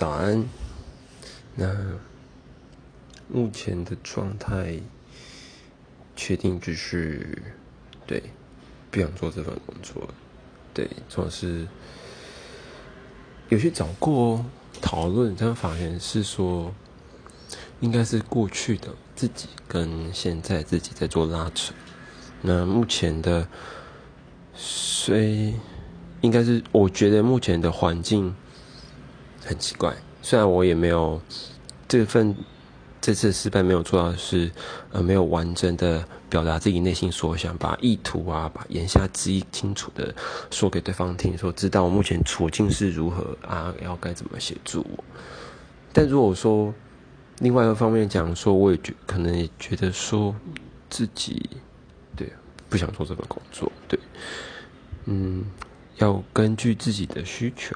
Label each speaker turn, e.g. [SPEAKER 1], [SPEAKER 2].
[SPEAKER 1] 早安。那目前的状态，确定就是对，不想做这份工作。对，总是有去找过讨论，但发现是说，应该是过去的自己跟现在自己在做拉扯。那目前的，虽应该是我觉得目前的环境。很奇怪，虽然我也没有这份这次失败没有做到是呃没有完整的表达自己内心所想，把意图啊，把言下之意清楚的说给对方听，说知道我目前处境是如何啊，要该怎么协助我。但如果说另外一个方面讲说，我也觉可能也觉得说自己对不想做这份工作，对，嗯，要根据自己的需求。